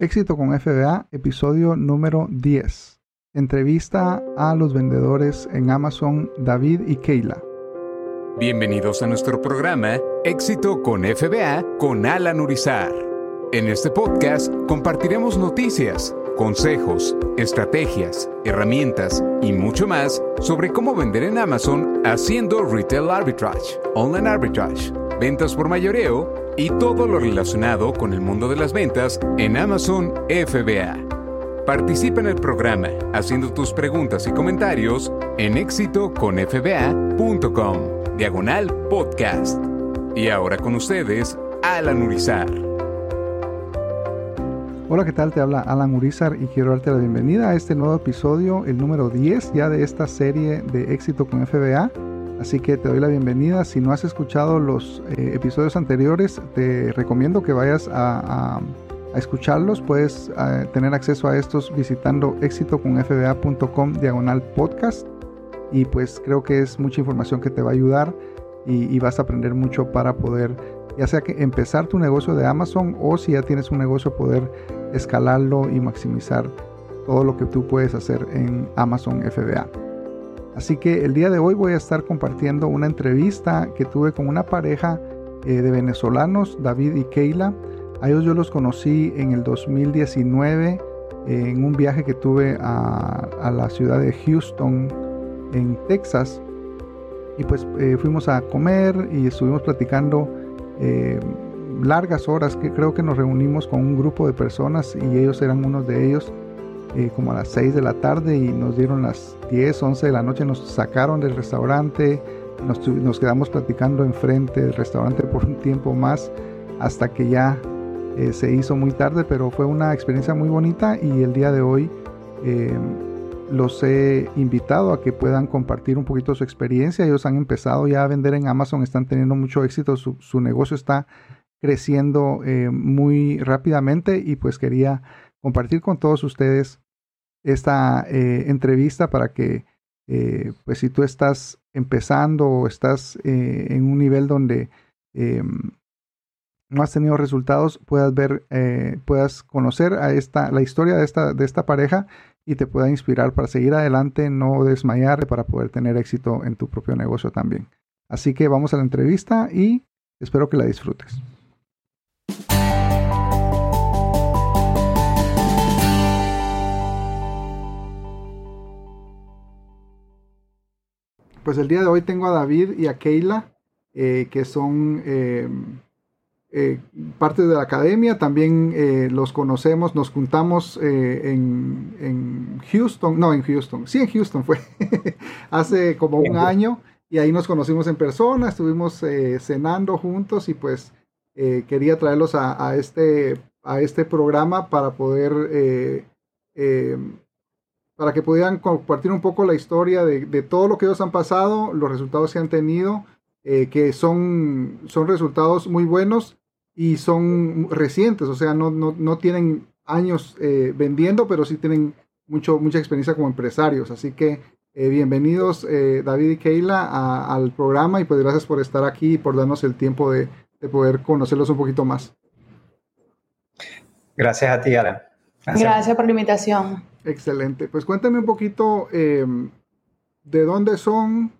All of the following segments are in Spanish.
Éxito con FBA, episodio número 10. Entrevista a los vendedores en Amazon David y Keila. Bienvenidos a nuestro programa Éxito con FBA con Alan Urizar. En este podcast compartiremos noticias, consejos, estrategias, herramientas y mucho más sobre cómo vender en Amazon haciendo retail arbitrage, online arbitrage, ventas por mayoreo y todo lo relacionado con el mundo de las ventas en Amazon FBA. Participa en el programa haciendo tus preguntas y comentarios en éxitoconfba.com, diagonal podcast. Y ahora con ustedes, Alan Urizar. Hola, ¿qué tal? Te habla Alan Urizar y quiero darte la bienvenida a este nuevo episodio, el número 10 ya de esta serie de éxito con FBA Así que te doy la bienvenida. Si no has escuchado los eh, episodios anteriores, te recomiendo que vayas a, escucharlos. Puedes eh, tener acceso a estos visitando exitoconfba.com diagonal podcast. Y pues creo que es mucha información que te va a ayudar y, y, vas a aprender mucho para poder, ya sea que empezar tu negocio de Amazon o si ya tienes un negocio, poder escalarlo y maximizar todo lo que tú puedes hacer en Amazon FBA. Así que el día de hoy voy a estar compartiendo una entrevista que tuve con una pareja eh, de venezolanos, David y Keila. A ellos yo los conocí en el 2019 en un viaje que tuve a, la ciudad de Houston, en Texas. Y pues eh, fuimos a comer y estuvimos platicando eh, largas horas, que creo que nos reunimos con un grupo de personas y ellos eran unos de ellos. Eh, como a las 6 de la tarde y nos dieron las 10, 11 de la noche, nos sacaron del restaurante, nos, quedamos platicando enfrente del restaurante por un tiempo más hasta que ya eh, se hizo muy tarde, pero fue una experiencia muy bonita y el día de hoy eh, los he invitado a que puedan compartir un poquito su experiencia. Ellos han empezado ya a vender en Amazon, están teniendo mucho éxito, su, su negocio está creciendo muy rápidamente y pues quería compartir con todos ustedes esta eh, entrevista para que, eh, pues si tú estás empezando o estás eh, en un nivel donde no has tenido resultados, puedas ver, puedas conocer a esta, la historia de esta, de esta pareja y te pueda inspirar para seguir adelante, no desmayar, para poder tener éxito en tu propio negocio también. Así que vamos a la entrevista y espero que la disfrutes. Pues el día de hoy tengo a David y a Keila, eh, que son eh, eh, parte de la academia. También los conocemos, nos juntamos en, Houston, no en Houston, sí en Houston fue, hace como un año y ahí nos conocimos en persona, estuvimos cenando juntos y pues quería traerlos a, este, a este programa para poder para que pudieran compartir un poco la historia de, todo lo que ellos han pasado, los resultados que han tenido, eh, que son, son resultados muy buenos y son recientes, o sea, no, no, tienen años eh, vendiendo, pero sí tienen mucho, mucha experiencia como empresarios. Así que eh, bienvenidos David y Keila al programa y pues gracias por estar aquí y por darnos el tiempo de, poder conocerlos un poquito más. Gracias a ti, Alan. Gracias por la invitación. Excelente. Pues cuéntame un poquito em, de dónde son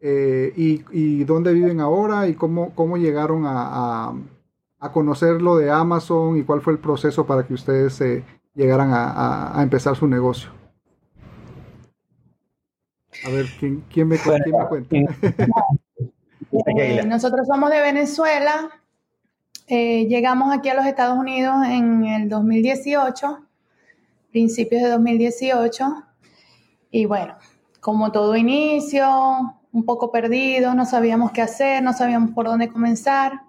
eh, y, dónde viven ahora y cómo, cómo llegaron a, conocer lo de Amazon y cuál fue el proceso para que ustedes eh, llegaran a, empezar su negocio. A ver, ¿quién, me, cuenta? Eh, nosotros somos de Venezuela. llegamos aquí a los Estados Unidos en el 2018 principios de 2018. Y bueno, como todo inicio, un poco perdido, no sabíamos qué hacer, no sabíamos por dónde comenzar.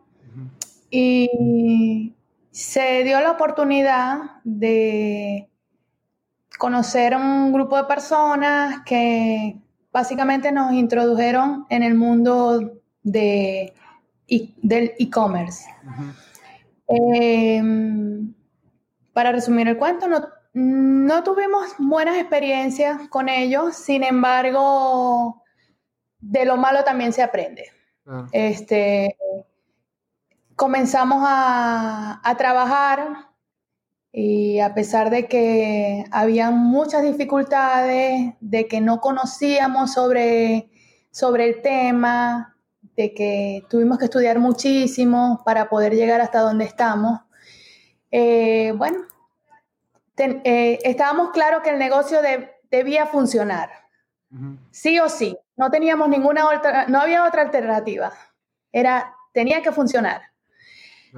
Y se dio la oportunidad de conocer un grupo de personas que básicamente nos introdujeron en el mundo de, del e-commerce. Em, para resumir el cuento, no, no tuvimos buenas experiencias con ellos, sin embargo, de lo malo también se aprende. Ah. Este, comenzamos a, trabajar Y a pesar de que había muchas dificultades, de que no conocíamos sobre, sobre el tema, de que tuvimos que estudiar muchísimo para poder llegar hasta donde estamos, eh, bueno, eh, estábamos claros que el negocio debía funcionar, sí o sí. No teníamos ninguna otra, no había otra alternativa. Era, tenía que funcionar.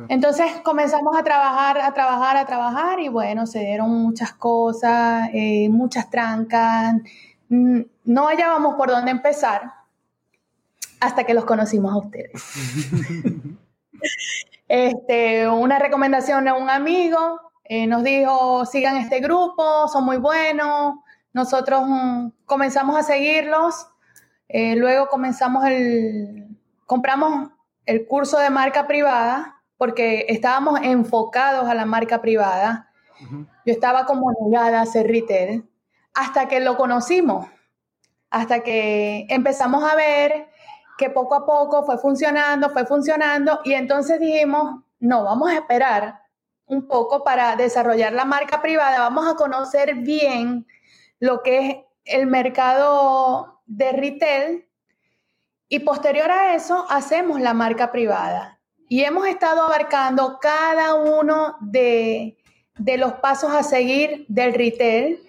Entonces comenzamos a trabajar, a trabajar, a trabajar y bueno, se dieron muchas cosas, eh, muchas trancas. No hallábamos por dónde empezar hasta que los conocimos a ustedes. este, una recomendación de un amigo eh, nos dijo, sigan este grupo, son muy buenos. Nosotros mm, comenzamos a seguirlos, eh, luego comenzamos el, compramos el curso de marca privada porque estábamos enfocados a la marca privada. Yo estaba como negada a hacer retail hasta que lo conocimos, hasta que empezamos a ver que poco a poco fue funcionando, fue funcionando y entonces dijimos, no, vamos a esperar un poco para desarrollar la marca privada, vamos a conocer bien lo que es el mercado de retail y posterior a eso hacemos la marca privada. Y hemos estado abarcando cada uno de, los pasos a seguir del retail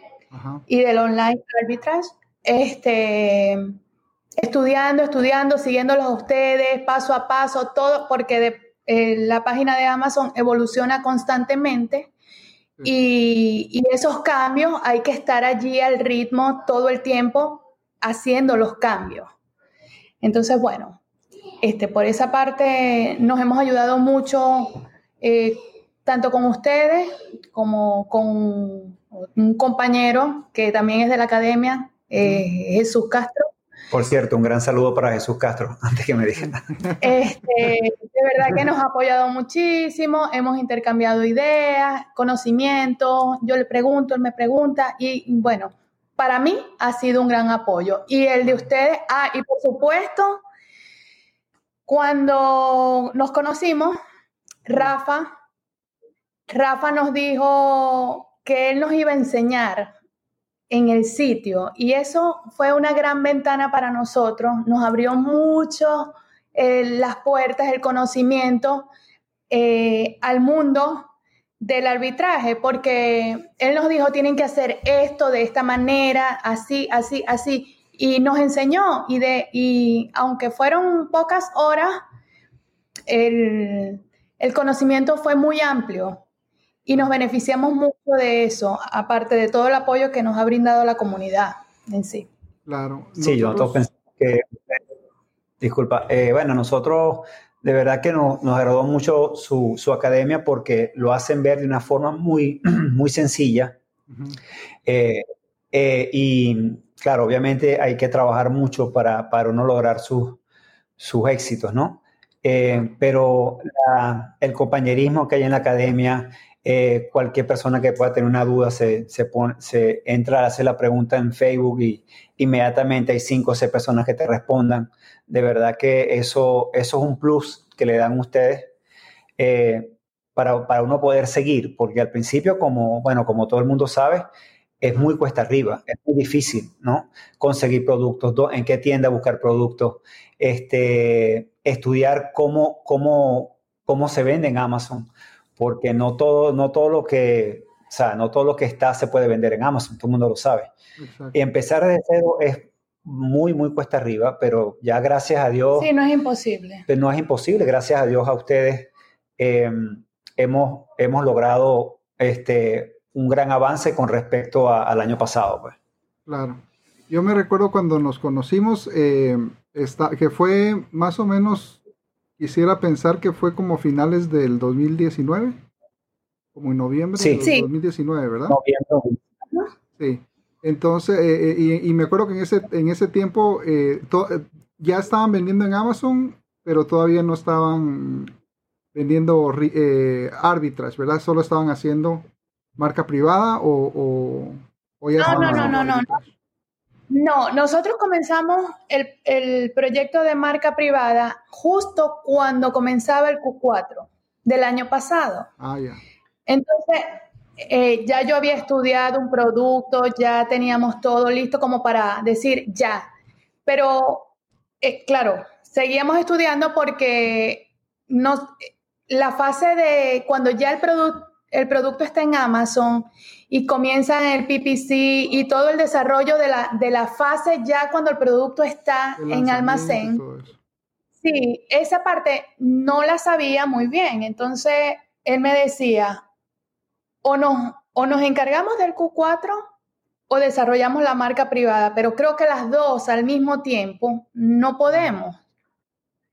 y del online arbitrage. Este, estudiando, estudiando, siguiéndolos a ustedes, paso a paso, todo, porque de, eh, la página de Amazon evoluciona constantemente y, esos cambios hay que estar allí al ritmo todo el tiempo haciendo los cambios. Entonces, bueno, este, por esa parte nos hemos ayudado mucho, eh, tanto con ustedes como con un compañero que también es de la academia, eh, Jesús Castro. Por cierto, un gran saludo para Jesús Castro, antes que me digan. Este, de verdad que nos ha apoyado muchísimo, hemos intercambiado ideas, conocimientos, yo le pregunto, él me pregunta y bueno, para mí ha sido un gran apoyo. Y el de ustedes, ah, y por supuesto, cuando nos conocimos, Rafa, Rafa nos dijo que él nos iba a enseñar en el sitio. Y eso fue una gran ventana para nosotros, nos abrió mucho eh, las puertas, el conocimiento eh, al mundo del arbitraje, porque él nos dijo, tienen que hacer esto de esta manera, así, así, así, y nos enseñó, y, de, y aunque fueron pocas horas, el, el conocimiento fue muy amplio y nos beneficiamos mucho de eso, aparte de todo el apoyo que nos ha brindado la comunidad en sí. Claro. Sí, yo pensamos que, disculpa, eh, bueno, nosotros de verdad que nos, nos agradó mucho su, su, academia porque lo hacen ver de una forma muy, muy sencilla. Eh, eh, y claro, obviamente hay que trabajar mucho para, para uno lograr sus, sus éxitos, ¿no? pero el compañerismo que hay en la academia, eh, cualquier persona que pueda tener una duda se, se, pone, se entra a hacer la pregunta en Facebook y inmediatamente hay cinco o seis personas que te respondan. De verdad que eso, eso es un plus que le dan ustedes eh, para, para, uno poder seguir, porque al principio, como, bueno, como todo el mundo sabe, es muy cuesta arriba, es muy difícil, ¿no? Conseguir productos, en qué tienda buscar productos, este, estudiar cómo, cómo, cómo se vende en Amazon porque no todo, no todo lo que, o sea, no todo lo que está se puede vender en Amazon, todo el mundo lo sabe. Y empezar de cero es muy, muy cuesta arriba, pero ya gracias a Dios. Sí, no es imposible. No es imposible, gracias a Dios a ustedes em, hemos, hemos logrado este, un gran avance con respecto al año pasado. Pues. Claro. Yo me recuerdo cuando nos conocimos, eh, que fue más o menos Quisiera pensar que fue como finales del 2019, como en noviembre del 2019, ¿verdad? Noviembre. Sí. Entonces, eh, eh, y, me acuerdo que en ese, en ese tiempo eh, ya estaban vendiendo en Amazon, pero todavía no estaban vendiendo arbitrage, ¿verdad? Solo estaban haciendo marca privada o, o, ya no, no, no, no, no, no, nosotros comenzamos el, proyecto de marca privada justo cuando comenzaba el Q4 del año pasado. Ah, ya. Entonces, eh, ya yo había estudiado un producto, ya teníamos todo listo como para decir ya. Pero, eh, claro, seguíamos estudiando porque nos, la fase de cuando ya el, el producto está en Amazon y comienza el PPC y todo el desarrollo de la, de la fase ya cuando el producto está en almacén. Sí, esa parte no la sabía muy bien. Entonces, él me decía, o nos, o nos encargamos del Q4 o desarrollamos la marca privada, pero creo que las dos al mismo tiempo no podemos.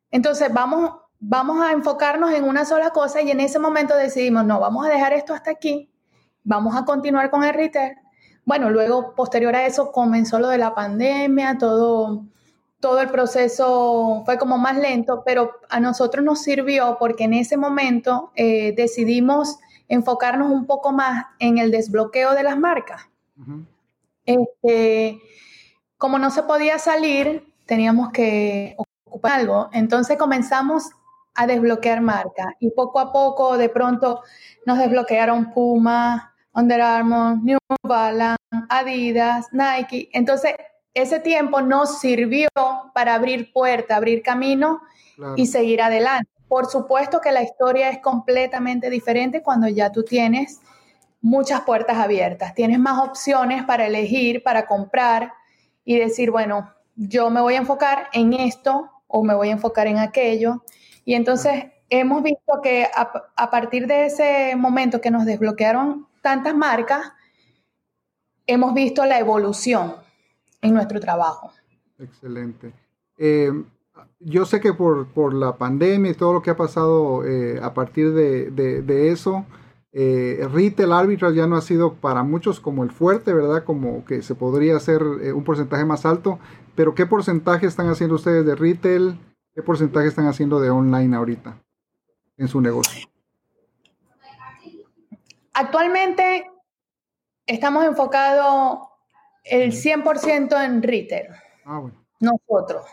Entonces, vamos, vamos a enfocarnos en una sola cosa y en ese momento decidimos, no, vamos a dejar esto hasta aquí, vamos a continuar con el retail. Bueno, luego, posterior a eso, comenzó lo de la pandemia, todo todo el proceso fue como más lento, pero a nosotros nos sirvió porque en ese momento eh, decidimos enfocarnos un poco más en el desbloqueo de las marcas. este, como no se podía salir, teníamos que ocupar algo. Entonces comenzamos a desbloquear marcas y poco a poco de pronto nos desbloquearon Puma, Under Armour, New Balance, Adidas, Nike. Entonces ese tiempo nos sirvió para abrir puerta, abrir camino y seguir adelante. Por supuesto que la historia es completamente diferente cuando ya tú tienes muchas puertas abiertas, tienes más opciones para elegir, para comprar y decir, bueno, yo me voy a enfocar en esto o me voy a enfocar en aquello. Y entonces hemos visto que a, partir de ese momento que nos desbloquearon tantas marcas, hemos visto la evolución en nuestro trabajo. Excelente. Eh, yo sé que por, por, la pandemia y todo lo que ha pasado eh, a partir de, de, eso, eh, retail arbitrage ya no ha sido para muchos como el fuerte, ¿verdad? Como que se podría hacer eh, un porcentaje más alto, pero ¿qué porcentaje están haciendo ustedes de retail? ¿Qué porcentaje están haciendo de online ahorita en su negocio? Actualmente estamos enfocados el 100% en retail. Ah, bueno. Nosotros.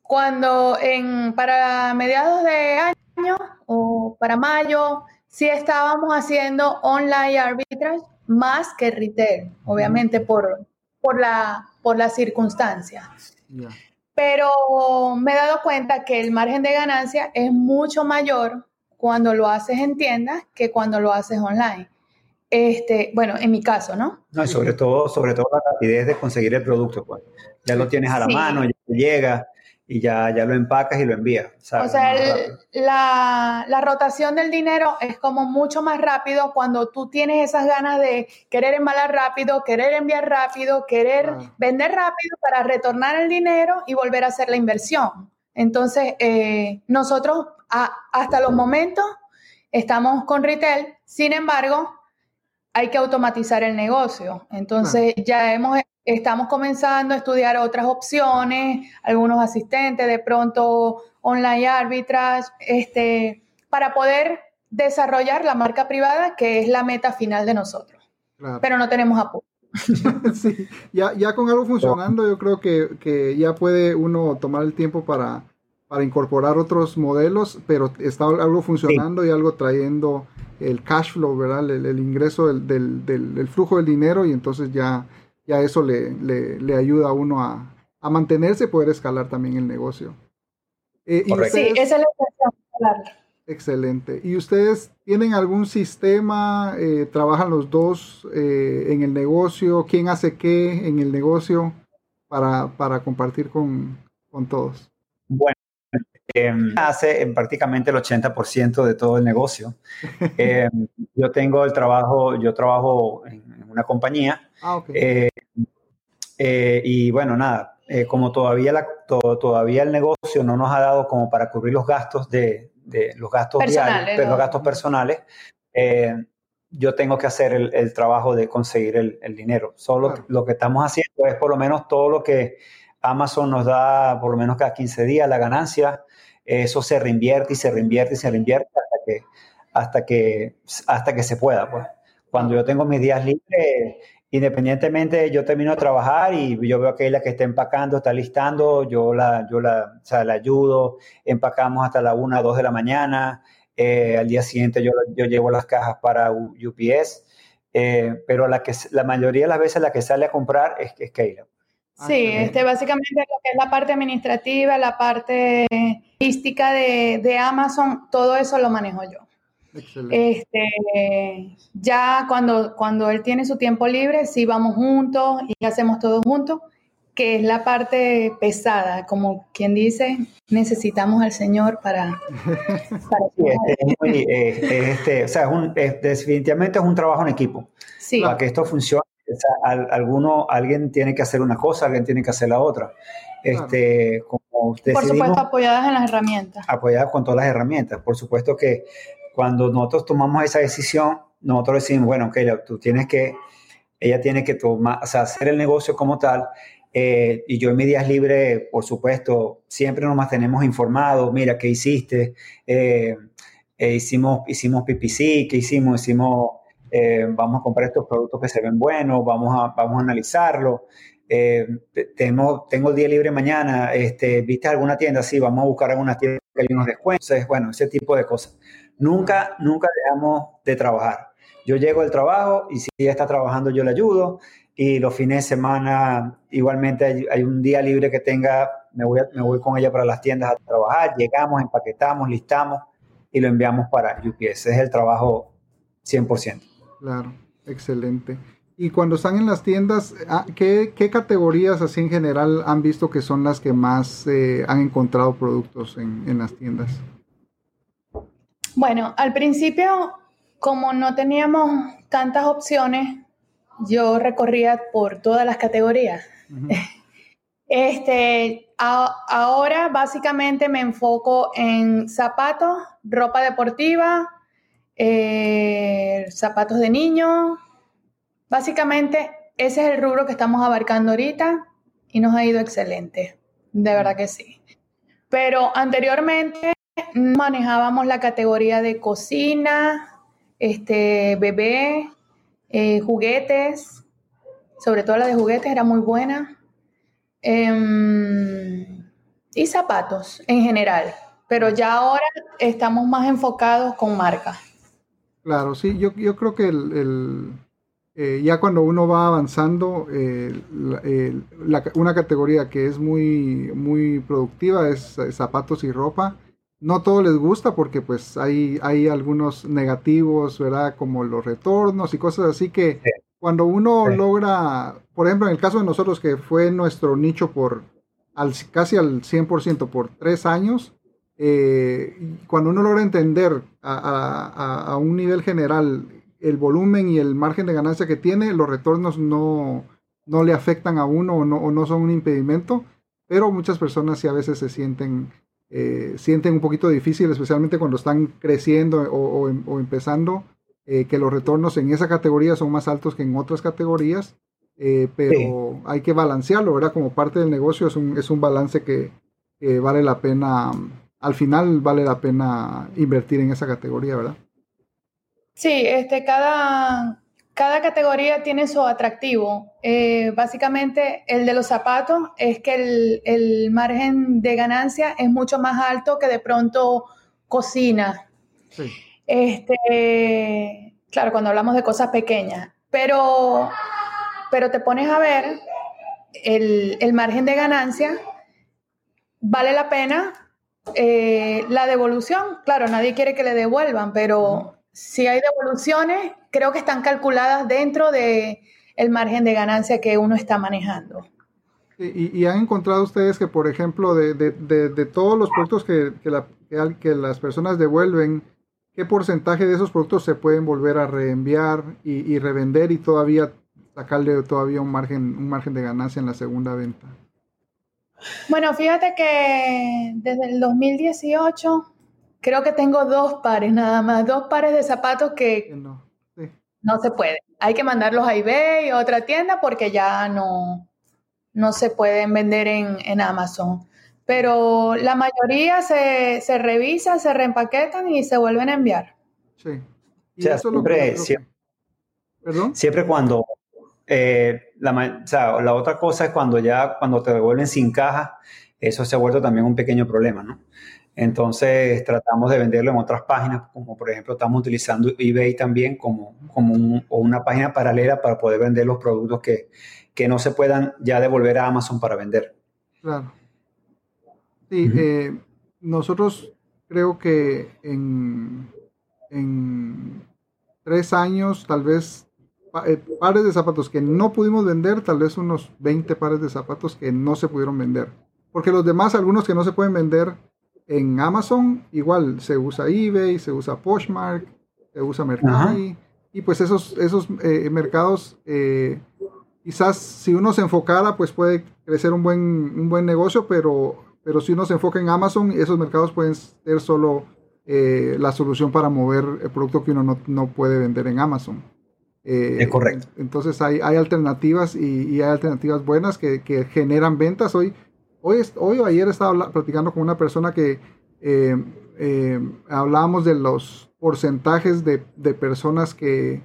Cuando en, para mediados de año o para mayo, sí estábamos haciendo online arbitrage más que retail, obviamente por, por, la, por las circunstancias. Pero me he dado cuenta que el margen de ganancia es mucho mayor cuando lo haces en tiendas que cuando lo haces online. Este, bueno, en mi caso, ¿no? No, y sobre todo, sobre todo la rapidez de conseguir el producto, pues. Ya lo tienes a la mano, ya llega y ya, ya lo empacas y lo envías. O sea, la, la, rotación del dinero es como mucho más rápido cuando tú tienes esas ganas de querer embalar rápido, querer enviar rápido, querer vender rápido para retornar el dinero y volver a hacer la inversión. Entonces, eh, nosotros hasta los momentos estamos con retail, sin embargo, hay que automatizar el negocio. Entonces ya hemos, estamos comenzando a estudiar otras opciones, algunos asistentes, de pronto online arbitrage, este, para poder desarrollar la marca privada, que es la meta final de nosotros. Pero no tenemos apoyo. sí, ya, ya con algo funcionando, yo creo que, que ya puede uno tomar el tiempo para, para incorporar otros modelos, pero está algo funcionando y algo trayendo el cash flow, ¿verdad? El, ingreso del, del, flujo del dinero y entonces ya, ya eso le, le, ayuda a uno a, a, mantenerse y poder escalar también el negocio. Eh, sí, esa es la intención. Excelente. ¿Y ustedes tienen algún sistema? Eh, ¿Trabajan los dos eh, en el negocio? ¿Quién hace qué en el negocio para, para compartir con, con todos? Em, hace en prácticamente el 80% de todo el negocio. Em, yo tengo el trabajo, yo trabajo en, una compañía. Ah, eh, eh, y bueno, nada, eh, como todavía, la, todavía el negocio no nos ha dado como para cubrir los gastos de, de los gastos diarios, los gastos personales, yo tengo que hacer el, trabajo de conseguir el, dinero. Solo lo que estamos haciendo es por lo menos todo lo que Amazon nos da por lo menos cada 15 días la ganancia eso se reinvierte y se reinvierte y se reinvierte hasta que, hasta que, hasta que se pueda. Pues. Cuando yo tengo mis días libres, independientemente, yo termino de trabajar y yo veo que la que está empacando, está listando, yo la, yo la, o sea, la ayudo, empacamos hasta la 1 o 2 de la mañana, eh, al día siguiente yo, yo llevo las cajas para UPS eh, pero la, que, la mayoría de las veces la que sale a comprar es, es Caleb. Ah, sí, este, básicamente lo que es la parte administrativa, la parte logística de, de Amazon, todo eso lo manejo yo. Este, ya cuando, cuando él tiene su tiempo libre, sí vamos juntos y hacemos todo juntos, que es la parte pesada, como quien dice, necesitamos al Señor para... este, o sea, definitivamente es un trabajo en equipo. Sí. Para que esto funcione, alguno, alguien tiene que hacer una cosa, alguien tiene que hacer la otra. Este, como Por supuesto, apoyadas en las herramientas. Apoyadas con todas las herramientas. Por supuesto que cuando nosotros tomamos esa decisión, nosotros decimos, bueno, ok, tú tienes que, ella tiene que tomar, o sea, hacer el negocio como tal. Eh, y yo en mis días libres, por supuesto, siempre nos mantenemos informados, mira, ¿qué hiciste? Eh, eh, hicimos, hicimos PPC, ¿qué hicimos? Hicimos, vamos a comprar estos productos que se ven buenos, vamos a, vamos a analizarlo. tengo, tengo el día libre mañana, este, ¿viste alguna tienda? Sí, vamos a buscar alguna tienda que hay unos descuentos, bueno, ese tipo de cosas. Nunca, nunca dejamos de trabajar. Yo llego al trabajo y si ella está trabajando yo le ayudo y los fines de semana igualmente hay, un día libre que tenga, me voy, me voy con ella para las tiendas a trabajar, llegamos, empaquetamos, listamos y lo enviamos para UPS. Ese es el trabajo 100%. Claro, excelente. Y cuando están en las tiendas, ah, ¿qué, qué categorías así en general han visto que son las que más eh, han encontrado productos en, en las tiendas? Bueno, al principio, como no teníamos tantas opciones, yo recorría por todas las categorías. Este, ahora básicamente me enfoco en zapatos, ropa deportiva, eh, zapatos de niño. Básicamente ese es el rubro que estamos abarcando ahorita y nos ha ido excelente. De verdad que sí. Pero anteriormente manejábamos la categoría de cocina, este, bebé, eh, juguetes, sobre todo la de juguetes era muy buena, em, y zapatos en general, pero ya ahora estamos más enfocados con marcas. Claro, sí, yo, yo creo que el, eh, ya cuando uno va avanzando, eh, una categoría que es muy, muy productiva es zapatos y ropa. No todo les gusta porque pues hay, hay algunos negativos, ¿verdad? Como los retornos y cosas así que cuando uno logra, por ejemplo, en el caso de nosotros que fue nuestro nicho por al, casi al 100% por tres años, eh, cuando uno logra entender a, un nivel general el volumen y el margen de ganancia que tiene, los retornos no, no le afectan a uno o no, o no son un impedimento, pero muchas personas sí a veces se sienten eh, sienten un poquito difícil, especialmente cuando están creciendo o, em, empezando, eh, que los retornos en esa categoría son más altos que en otras categorías, eh, pero hay que balancearlo, ¿verdad? Como parte del negocio es un, es un balance que, vale la pena, al final vale la pena invertir en esa categoría, ¿verdad? Sí, este, cada, cada categoría tiene su atractivo. Eh, básicamente, el de los zapatos es que el, margen de ganancia es mucho más alto que de pronto cocina. Este, claro, cuando hablamos de cosas pequeñas. Pero, pero te pones a ver el, margen de ganancia, vale la pena eh, la devolución. Claro, nadie quiere que le devuelvan, pero si hay devoluciones, creo que están calculadas dentro de el margen de ganancia que uno está manejando. Y, han encontrado ustedes que, por ejemplo, de, todos los productos que, que, las personas devuelven, ¿qué porcentaje de esos productos se pueden volver a reenviar y, revender y todavía sacarle todavía un margen, un margen de ganancia en la segunda venta? Bueno, fíjate que desde el 2018 creo que tengo dos pares nada más, dos pares de zapatos que no, no se puede. Hay que mandarlos a eBay o a otra tienda porque ya no, no se pueden vender en, Amazon. Pero la mayoría se, se revisa, se reempaquetan y se vuelven a enviar. Sí. siempre, siempre, cuando eh, la, la otra cosa es cuando ya cuando te devuelven sin caja, eso se ha vuelto también un pequeño problema, ¿no? Entonces tratamos de venderlo en otras páginas, como por ejemplo estamos utilizando eBay también como, como una página paralela para poder vender los productos que, que, no se puedan ya devolver a Amazon para vender. Claro. Sí, eh, nosotros creo que en, en tres años, tal vez pares de zapatos que no pudimos vender, tal vez unos 20 pares de zapatos que no se pudieron vender. Porque los demás, algunos que no se pueden vender en Amazon, igual se usa eBay, se usa Poshmark, se usa Mercari. Y pues esos, esos eh, mercados, eh, quizás si uno se enfocara, pues puede crecer un buen, un buen negocio, pero, pero si uno se enfoca en Amazon, esos mercados pueden ser solo la solución para mover el producto que uno no, no puede vender en Amazon. Eh, es correcto. Entonces hay, hay alternativas y, hay alternativas buenas que, generan ventas. Hoy, hoy, hoy o ayer estaba platicando con una persona que eh, eh, hablábamos de los porcentajes de, personas que,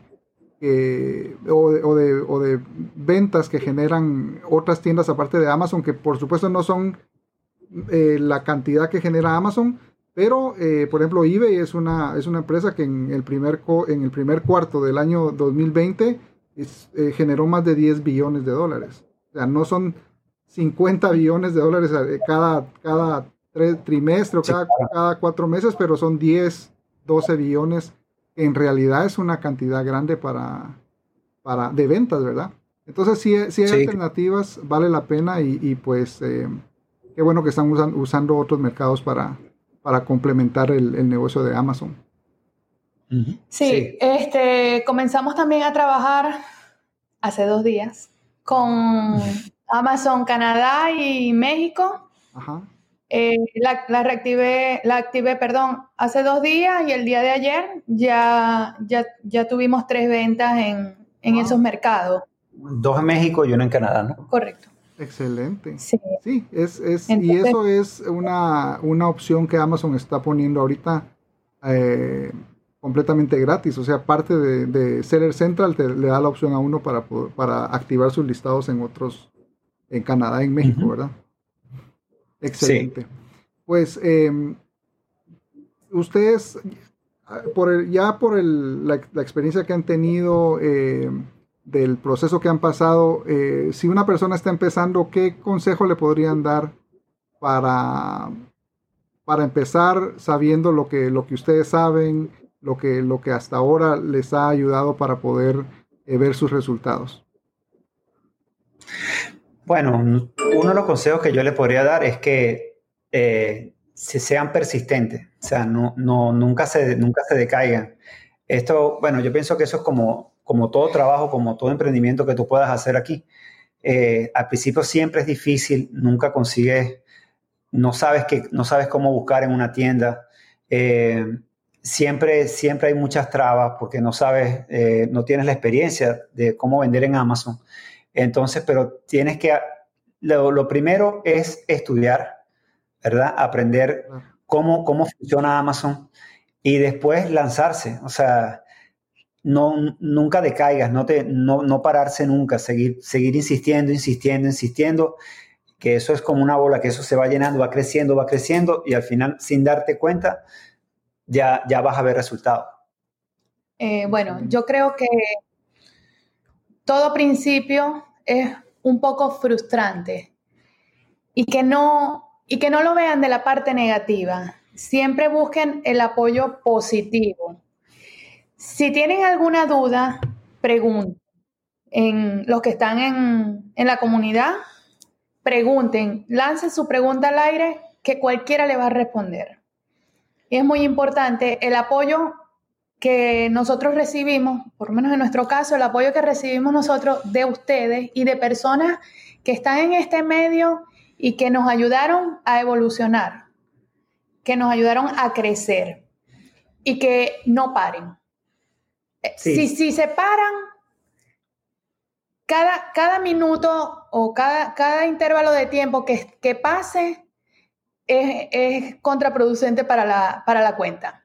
o, de, o, de, ventas que generan otras tiendas aparte de Amazon, que por supuesto no son la cantidad que genera Amazon, pero, eh, por ejemplo, eBay es una, es una empresa que en el, primer en el primer cuarto del año 2020 eh, generó más de 10 billones de dólares. O sea, no son 50 billones de dólares eh, cada, cada trimestre o cada, cada cuatro meses, pero son 10, 12 billones. En realidad es una cantidad grande para, para, de ventas, ¿verdad? Entonces, si, si hay alternativas, vale la pena y, pues qué bueno que están usando otros mercados para, para complementar el, negocio de Amazon. Sí, Este, comenzamos también a trabajar hace dos días con Amazon Canadá y México. Ajá. Eh, la, reactivé, la activé, perdón, hace dos días y el día de ayer ya, ya, ya tuvimos tres ventas en, en esos mercados. Dos en México y uno en Canadá, ¿no? Correcto. Excelente. Sí, es, es y eso es una, opción que Amazon está poniendo ahorita eh, completamente gratis. O sea, parte de, de Seller Central te, le da la opción a uno para, para activar sus listados en otros, en Canadá, en México, ¿verdad? Excelente. Pues em, ustedes, por ya por el, la, la, experiencia que han tenido, eh, del proceso que han pasado, eh, si una persona está empezando, ¿qué consejo le podrían dar para, para empezar sabiendo lo que, lo que ustedes saben, lo que, lo que hasta ahora les ha ayudado para poder eh, ver sus resultados? Bueno, uno de los consejos que yo le podría dar es que eh, se sean persistentes, o sea, no, no, nunca, se, nunca se decaigan. Esto, bueno, yo pienso que eso es como como todo trabajo, como todo emprendimiento que tú puedas hacer aquí. Eh, al principio siempre es difícil, nunca consigues, no sabes, que, no sabes cómo buscar en una tienda. Eh, siempre, siempre hay muchas trabas porque no sabes, eh, no tienes la experiencia de cómo vender en Amazon. Entonces, pero tienes que, lo, lo primero es estudiar, ¿verdad? Aprender cómo, cómo funciona Amazon y después lanzarse. O sea, no, nunca decaigas, no, te, no, no pararse nunca, seguir, seguir insistiendo, insistiendo, insistiendo, que eso es como una bola, que eso se va llenando, va creciendo, va creciendo y al final, sin darte cuenta, ya, ya vas a ver resultados. Eh, bueno, yo creo que todo principio es un poco frustrante y que no, y que no lo vean de la parte negativa. Siempre busquen el apoyo positivo si tienen alguna duda, pregunten. En los que están en, en la comunidad, pregunten, lancen su pregunta al aire que cualquiera le va a responder. Y es muy importante el apoyo que nosotros recibimos, por lo menos en nuestro caso, el apoyo que recibimos nosotros de ustedes y de personas que están en este medio y que nos ayudaron a evolucionar, que nos ayudaron a crecer y que no paren. Si, si se paran, cada, cada minuto o cada, cada intervalo de tiempo que, que pase es, contraproducente para la, para la cuenta.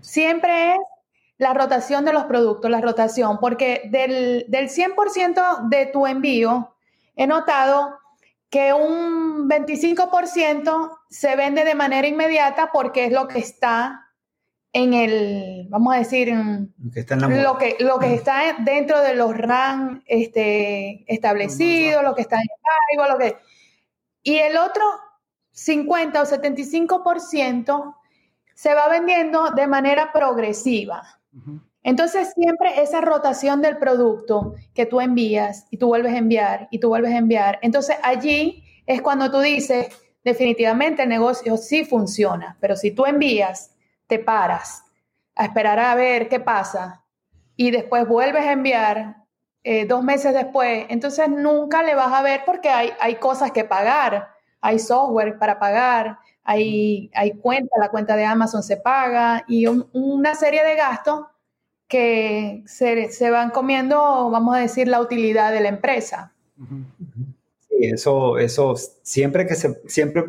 Siempre es la rotación de los productos, la rotación, porque del, del 100% de tu envío, he notado que un 25% se vende de manera inmediata porque es lo que está en el, vamos a decir, lo, que está lo, que, lo que está dentro de los RAN este, establecidos, lo que está en el lo que... Y el otro 50 o 75% se va vendiendo de manera progresiva. Entonces, siempre esa rotación del producto que tú envías y tú vuelves a enviar y tú vuelves a enviar. Entonces, allí es cuando tú dices, definitivamente el negocio sí funciona, pero si tú envías te paras a esperar a ver qué pasa y después vuelves a enviar eh, dos meses después, entonces nunca le vas a ver porque hay, hay cosas que pagar, hay software para pagar, hay, hay cuenta, la cuenta de Amazon se paga y una serie de gastos que se, se, van comiendo, vamos a decir, la utilidad de la empresa. Sí, eso, eso, siempre que se, siempre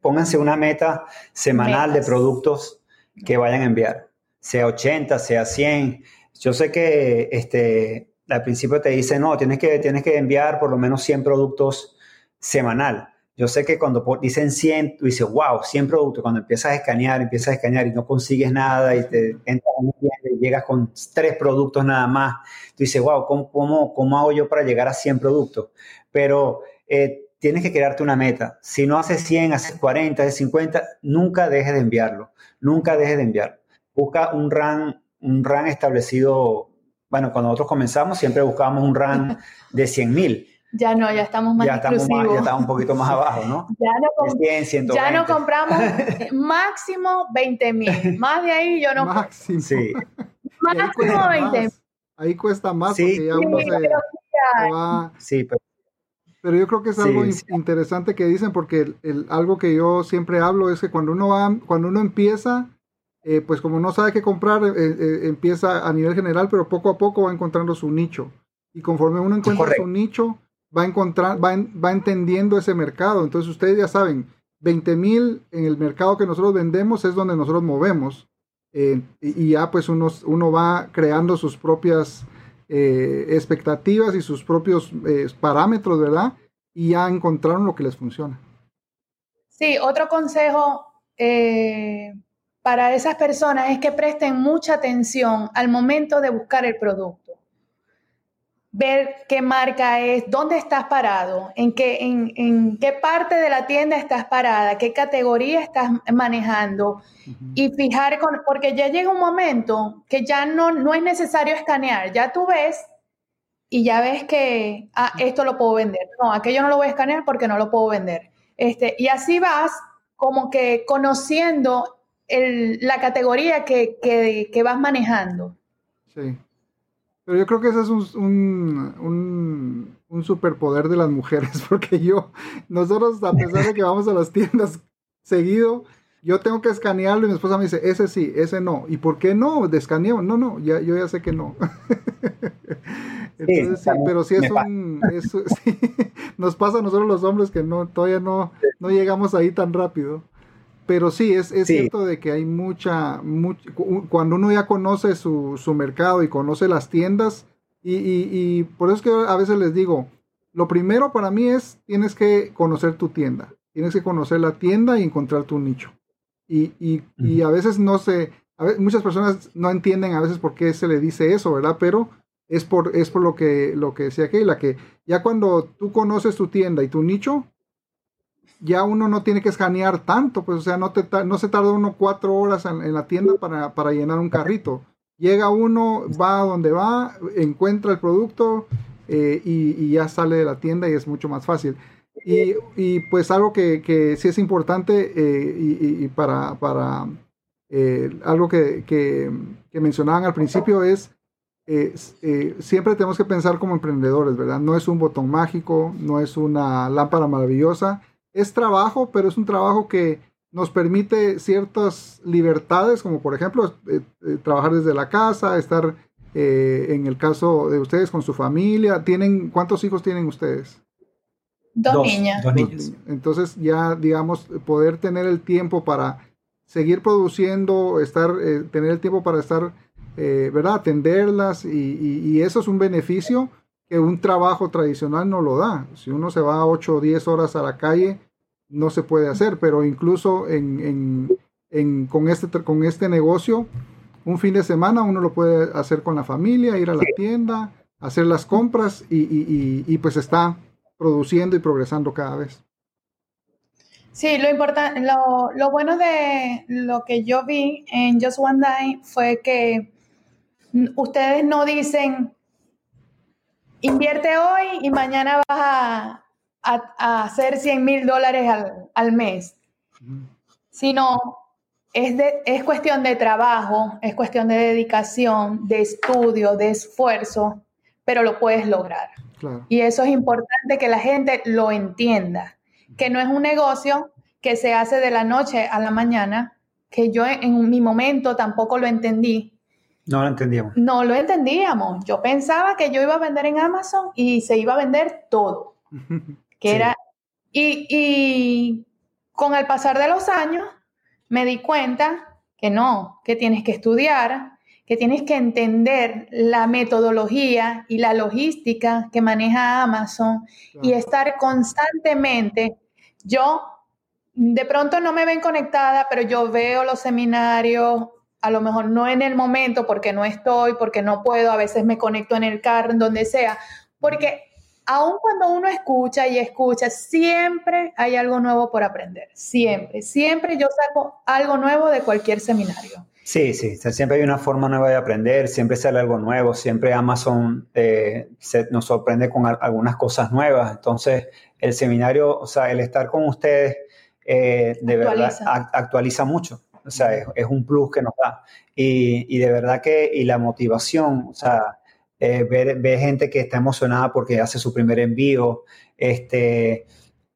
pónganse una meta semanal de productos que vayan a enviar, sea 80, sea 100. Yo sé que este, al principio te dice, no, tienes que, tienes que enviar por lo menos 100 productos semanal. Yo sé que cuando dicen 100, tú dices, wow, 100 productos. Cuando empiezas a escanear, empiezas a escanear y no consigues nada y te entras en y llegas con tres productos nada más, tú dices, wow, ¿cómo, cómo, cómo hago yo para llegar a 100 productos? Pero eh, tienes que crearte una meta. Si no haces 100, haces 40, haces 50, nunca dejes de enviarlo. Nunca dejes de enviarlo. Busca un RAN, un RAN establecido. Bueno, cuando nosotros comenzamos siempre buscábamos un RAN de 100 mil. Ya no, ya estamos más ya estamos más, ya estamos un poquito más abajo, ¿no? Ya no, ya no compramos máximo 20 mil. Más de ahí yo no. Máximo. Sí. máximo 20 mil. Ahí cuesta más sí, porque ya uno se, va. Sí, pero pero yo creo que es algo interesante que dicen porque el, algo que yo siempre hablo es que cuando uno va, cuando uno empieza, eh, pues como no sabe qué comprar, eh, eh, empieza a nivel general, pero poco a poco va encontrando su nicho. Y conforme uno encuentra su nicho, va, a encontrar, va, va entendiendo ese mercado. Entonces ustedes ya saben, 20 mil en el mercado que nosotros vendemos es donde nosotros movemos. y, ya pues uno, uno va creando sus propias eh, expectativas y sus propios eh, parámetros, ¿verdad? Y ya encontraron lo que les funciona. Sí, otro consejo eh, para esas personas es que presten mucha atención al momento de buscar el producto ver qué marca es, dónde estás parado, en qué, en, qué parte de la tienda estás parada, qué categoría estás manejando y fijar con, porque ya llega un momento que ya no, no es necesario escanear, ya tú ves y ya ves que ah, esto lo puedo vender, no, aquello no lo voy a escanear porque no lo puedo vender. Este, y así vas como que conociendo la categoría que, que vas manejando. Sí. Pero yo creo que ese es un, un, un, superpoder de las mujeres, porque yo, nosotros, a pesar de que vamos a las tiendas seguido, yo tengo que escanearlo y mi esposa me dice, ese sí, ese no. ¿Y por qué no? Descaneamos. No, no, ya, yo ya sé que no. Entonces, sí, pero sí es un... nos pasa a nosotros los hombres que no, todavía no, no llegamos ahí tan rápido. Pero sí, es, es cierto de que hay mucha, cuando uno ya conoce su, su mercado y conoce las tiendas, y, y, por eso es que a veces les digo, lo primero para mí es, tienes que conocer tu tienda, tienes que conocer la tienda y encontrar tu nicho. Y, y, y a veces no sé, muchas personas no entienden a veces por qué se le dice eso, ¿verdad? Pero es por, es por lo que, lo que decía Keila, que ya cuando tú conoces tu tienda y tu nicho, ya uno no tiene que escanear tanto, pues o sea, no, te, no se tarda uno cuatro horas en, la tienda para, llenar un carrito. Llega uno, va a donde va, encuentra el producto eh, y, ya sale de la tienda y es mucho más fácil. Y, pues algo que, que, sí es importante eh, y, para, para eh, algo que, que, mencionaban al principio es siempre tenemos que pensar como emprendedores, ¿verdad? No es un botón mágico, no es una lámpara maravillosa, es trabajo, pero es un trabajo que nos permite ciertas libertades, como por ejemplo eh, eh, trabajar desde la casa, estar eh, en el caso de ustedes con su familia. ¿Tienen cuántos hijos tienen ustedes? Dos, niñas. Dos niñas. Entonces ya digamos poder tener el tiempo para seguir produciendo, estar, tener el tiempo para estar, ¿verdad? Atenderlas y, y, eso es un beneficio que un trabajo tradicional no lo da. Si uno se va 8 o 10 horas a la calle, no se puede hacer, pero incluso en, con, este, con este negocio, un fin de semana uno lo puede hacer con la familia, ir a la tienda, hacer las compras y, pues está produciendo y progresando cada vez. Sí, lo importante, lo, bueno de lo que yo vi en Just One Day fue que ustedes no dicen invierte hoy y mañana vas a, hacer 100 mil dólares al, mes, sino es, de, es cuestión de trabajo, es cuestión de dedicación, de estudio, de esfuerzo, pero lo puedes lograr. Y eso es importante que la gente lo entienda, que no es un negocio que se hace de la noche a la mañana, que yo en mi momento tampoco lo entendí, no lo entendíamos. No lo entendíamos. Yo pensaba que yo iba a vender en Amazon y se iba a vender todo. Que era. Y, y con el pasar de los años me di cuenta que no, que tienes que estudiar, que tienes que entender la metodología y la logística que maneja Amazon y estar constantemente. Yo de pronto no me ven conectada, pero yo veo los seminarios, a lo mejor no en el momento porque no estoy, porque no puedo, a veces me conecto en el carro, en donde sea, porque aun cuando uno escucha y escucha, siempre hay algo nuevo por aprender, siempre, siempre yo saco algo nuevo de cualquier seminario. Sí, sí, siempre hay una forma nueva de aprender, siempre sale algo nuevo, siempre Amazon eh, nos sorprende con algunas cosas nuevas, entonces el seminario, o sea, el estar con ustedes, eh, de verdad actualiza mucho. O sea, es, un plus que nos da. Y, de verdad que, y la motivación, o sea, eh, ver, gente que está emocionada porque hace su primer envío, este,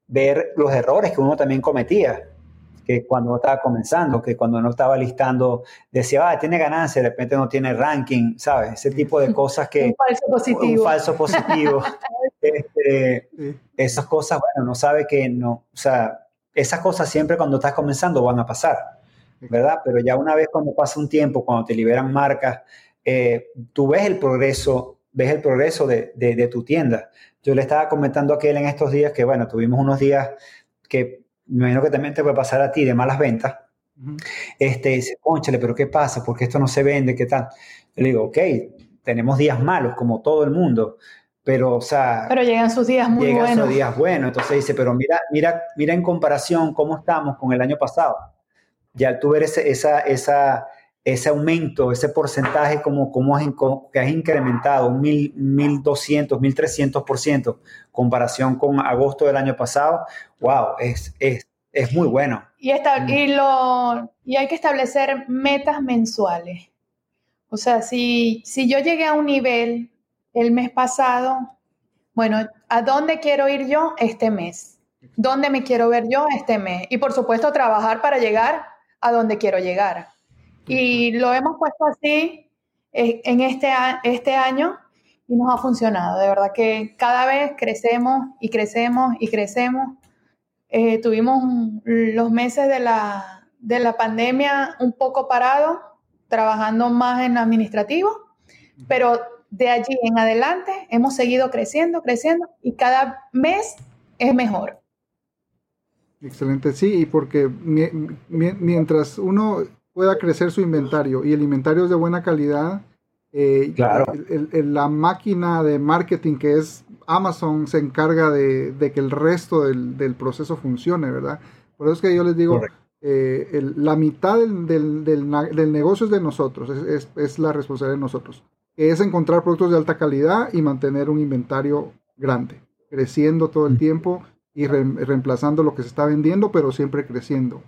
ver los errores que uno también cometía, que cuando estaba comenzando, que cuando no estaba listando, decía, ah, tiene ganancia, de repente no tiene ranking, ¿sabes? Ese tipo de cosas que... un falso positivo. Un falso positivo. este, esas cosas, bueno, no sabe que no, o sea, esas cosas siempre cuando estás comenzando van a pasar. ¿verdad? Pero ya una vez cuando pasa un tiempo, cuando te liberan marcas, eh, tú ves el progreso, ves el progreso de, de, tu tienda. Yo le estaba comentando a aquel en estos días que, bueno, tuvimos unos días que me imagino que también te puede pasar a ti de malas ventas. Este dice, conchale, pero ¿qué pasa? ¿Por qué esto no se vende? ¿Qué tal? le digo, ok, tenemos días malos como todo el mundo, pero, o sea... Pero llegan sus días muy llegan buenos. Llegan sus días buenos. Entonces dice, pero mira, mira, mira en comparación cómo estamos con el año pasado ya tú ver ese, esa, esa, ese aumento, ese porcentaje como, como has, que has incrementado un 1.200, 1.300% comparación con agosto del año pasado, wow, es, es, es muy bueno. Y, está, y, lo, y hay que establecer metas mensuales. O sea, si, si yo llegué a un nivel el mes pasado, bueno, ¿a dónde quiero ir yo este mes? ¿Dónde me quiero ver yo este mes? Y por supuesto, trabajar para llegar a donde quiero llegar. Y lo hemos puesto así eh, en este, este año y nos ha funcionado. De verdad que cada vez crecemos y crecemos y crecemos. Eh, tuvimos los meses de la, de la pandemia un poco parados, trabajando más en administrativo, pero de allí en adelante hemos seguido creciendo, creciendo y cada mes es mejor. Excelente, sí, y porque mientras uno pueda crecer su inventario y el inventario es de buena calidad, eh, la máquina de marketing que es Amazon se encarga de, que el resto del, proceso funcione, ¿verdad? Por eso es que yo les digo, eh, la mitad del, negocio es de nosotros, es, la responsabilidad de nosotros, es encontrar productos de alta calidad y mantener un inventario grande, creciendo todo el tiempo y reemplazando lo que se está vendiendo, pero siempre creciendo.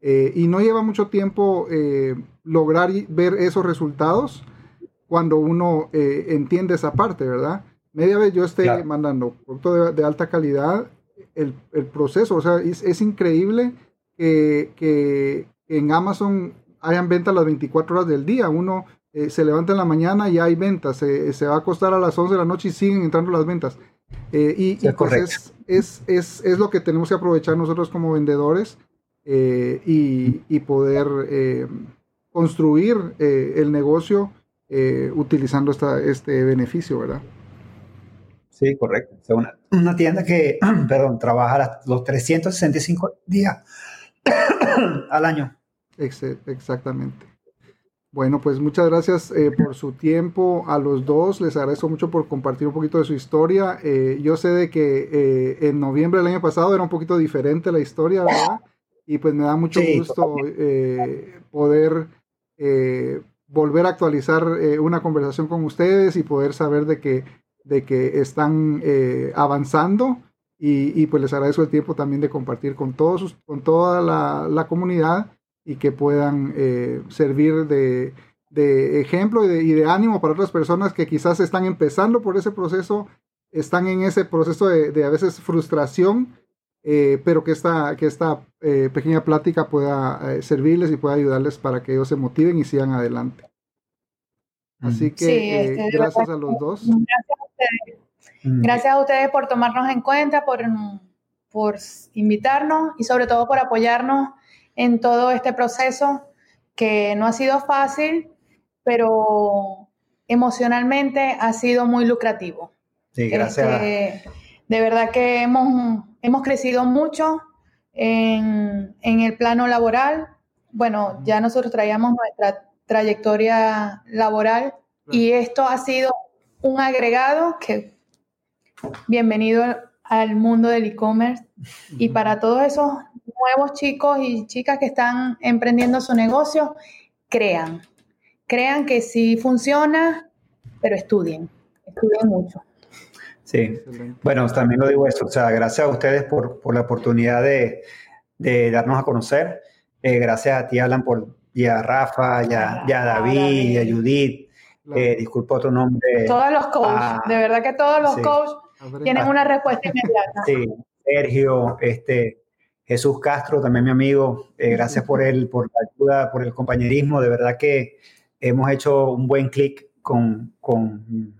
Eh, y no lleva mucho tiempo eh, lograr ver esos resultados cuando uno eh, entiende esa parte, ¿verdad? Media vez yo esté mandando producto de, alta calidad, el, el, proceso, o sea, es, increíble que, que, en Amazon hayan ventas las 24 horas del día. Uno se levanta en la mañana y hay ventas, se va a acostar a las 11 de la noche y siguen entrando las ventas. Eh, y, pues es, es, es, lo que tenemos que aprovechar nosotros como vendedores eh, y, poder eh, construir el negocio utilizando esta, este beneficio, ¿verdad? Sí, correcto. Es una, una tienda que, perdón, trabaja los 365 días al año. Exactamente. Bueno, pues muchas gracias eh, por su tiempo a los dos. Les agradezco mucho por compartir un poquito de su historia. Eh, yo sé de que eh, en noviembre del año pasado era un poquito diferente la historia, ¿verdad? Y pues me da mucho gusto poder volver a actualizar una conversación con ustedes y poder saber de que, de que están avanzando. Y, pues les agradezco el tiempo también de compartir con todos, con toda la, la comunidad y que puedan eh, servir de, ejemplo y de, ánimo para otras personas que quizás están empezando por ese proceso, están en ese proceso de, a veces frustración, eh, pero que esta, que esta eh, pequeña plática pueda servirles y pueda ayudarles para que ellos se motiven y sigan adelante. Así que este, gracias a los dos. Gracias a, ustedes. gracias a ustedes por tomarnos en cuenta, por, por invitarnos y sobre todo por apoyarnos en todo este proceso que no ha sido fácil, pero emocionalmente ha sido muy lucrativo. Sí, gracias. Este, de verdad que hemos, hemos crecido mucho en, el plano laboral. Bueno, ya nosotros traíamos nuestra trayectoria laboral y esto ha sido un agregado que bienvenido al mundo del e-commerce y para todos esos nuevos chicos y chicas que están emprendiendo su negocio, crean. Crean que sí funciona, pero estudien. Estudien mucho. Sí, bueno, también lo digo eso. O sea, gracias a ustedes por, la oportunidad de, darnos a conocer. Eh, gracias a ti, Alan, por, y a Rafa, y a, David, y a Judith. Eh, disculpa otro nombre. Todos los coaches, ah, de verdad que todos los coaches tienen una respuesta inmediata. Sí, Sergio, este, Jesús Castro, también mi amigo, eh, gracias por él, por la ayuda, por el compañerismo. De verdad que hemos hecho un buen clic con, con,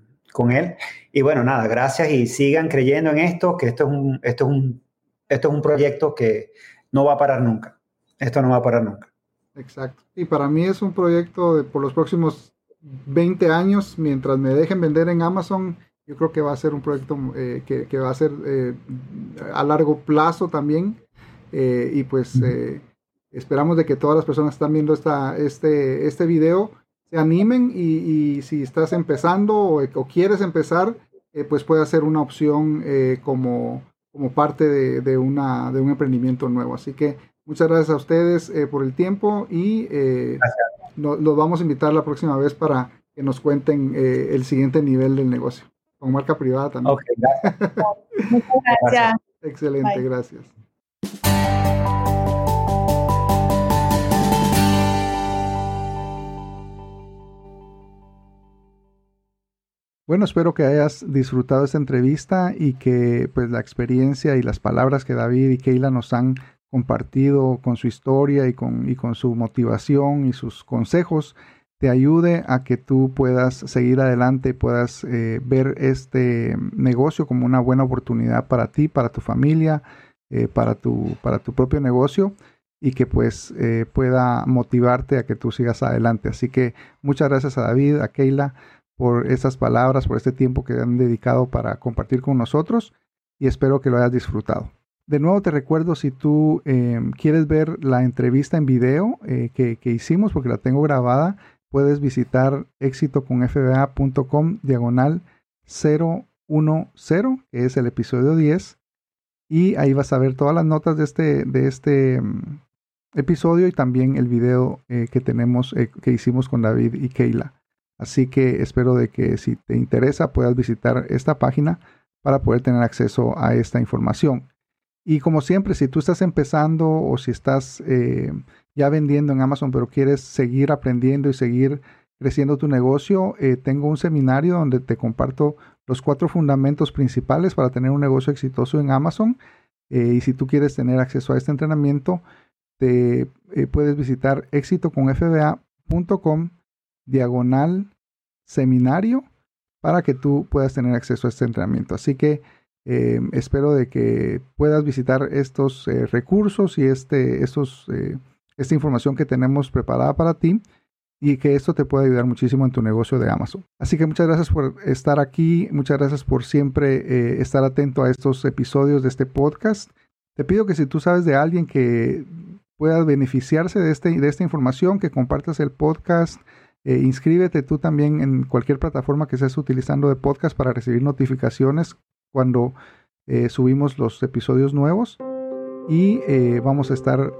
él. Y bueno, nada, gracias y sigan creyendo en esto, que esto es un, esto es un, esto es un proyecto que no va a parar nunca. Esto no va a parar nunca. Exacto. Y para mí es un proyecto de, por los próximos 20 años, mientras me dejen vender en Amazon, yo creo que va a ser un proyecto eh, que, va a ser eh, a largo plazo también. Eh, y pues eh, esperamos de que todas las personas que están viendo esta, este, este video se animen y, si estás empezando o, quieres empezar, eh, pues puede ser una opción como, como parte de, una, de un emprendimiento nuevo. Así que muchas gracias a ustedes por el tiempo y los vamos a invitar la próxima vez para que nos cuenten el siguiente nivel del negocio, con marca privada también. Muchas gracias. Excelente, gracias. Bueno, espero que hayas disfrutado esta entrevista y que pues la experiencia y las palabras que David y Keila nos han compartido con su historia y con, y con su motivación y sus consejos te ayude a que tú puedas seguir adelante y puedas eh, ver este negocio como una buena oportunidad para ti, para tu familia, eh, para, tu, para tu propio negocio y que pues eh, pueda motivarte a que tú sigas adelante. Así que muchas gracias a David, a Keila por estas palabras, por este tiempo que han dedicado para compartir con nosotros y espero que lo hayas disfrutado. De nuevo te recuerdo si tú em, quieres ver la entrevista en video eh, que, hicimos, porque la tengo grabada, puedes visitar éxitoconfba.com diagonal 010, que es el episodio 10, y ahí vas a ver todas las notas de este, de este em, episodio y también el video eh, que tenemos, eh, que hicimos con David y Keila. Así que espero de que si te interesa puedas visitar esta página para poder tener acceso a esta información. Y como siempre, si tú estás empezando o si estás eh, ya vendiendo en Amazon, pero quieres seguir aprendiendo y seguir creciendo tu negocio, eh, tengo un seminario donde te comparto los cuatro fundamentos principales para tener un negocio exitoso en Amazon. Eh, y si tú quieres tener acceso a este entrenamiento, te puedes visitar éxitoconfba.com diagonal seminario para que tú puedas tener acceso a este entrenamiento. Así que eh, espero de que puedas visitar estos eh, recursos y este, estos, eh, esta información que tenemos preparada para ti y que esto te puede ayudar muchísimo en tu negocio de Amazon. Así que muchas gracias por estar aquí, muchas gracias por siempre eh, estar atento a estos episodios de este podcast. Te pido que si tú sabes de alguien que pueda beneficiarse de, este, de esta información, que compartas el podcast. Eh, inscríbete tú también en cualquier plataforma que estés utilizando de podcast para recibir notificaciones cuando eh, subimos los episodios nuevos. Y eh, vamos a estar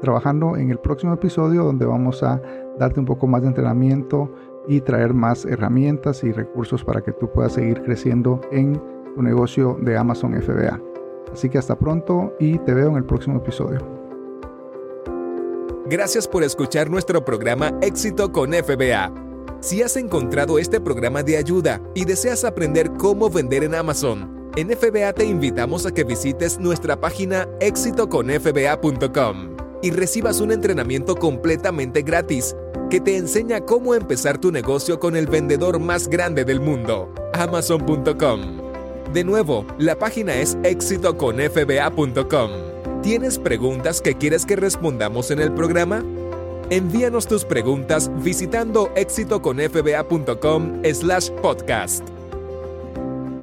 trabajando en el próximo episodio donde vamos a darte un poco más de entrenamiento y traer más herramientas y recursos para que tú puedas seguir creciendo en tu negocio de Amazon FBA. Así que hasta pronto y te veo en el próximo episodio. Gracias por escuchar nuestro programa Éxito con FBA. Si has encontrado este programa de ayuda y deseas aprender cómo vender en Amazon, en FBA te invitamos a que visites nuestra página exitoconfba.com y recibas un entrenamiento completamente gratis que te enseña cómo empezar tu negocio con el vendedor más grande del mundo, amazon.com. De nuevo, la página es exitoconfba.com. ¿Tienes preguntas que quieres que respondamos en el programa? Envíanos tus preguntas visitando exitoconfba.com slash podcast.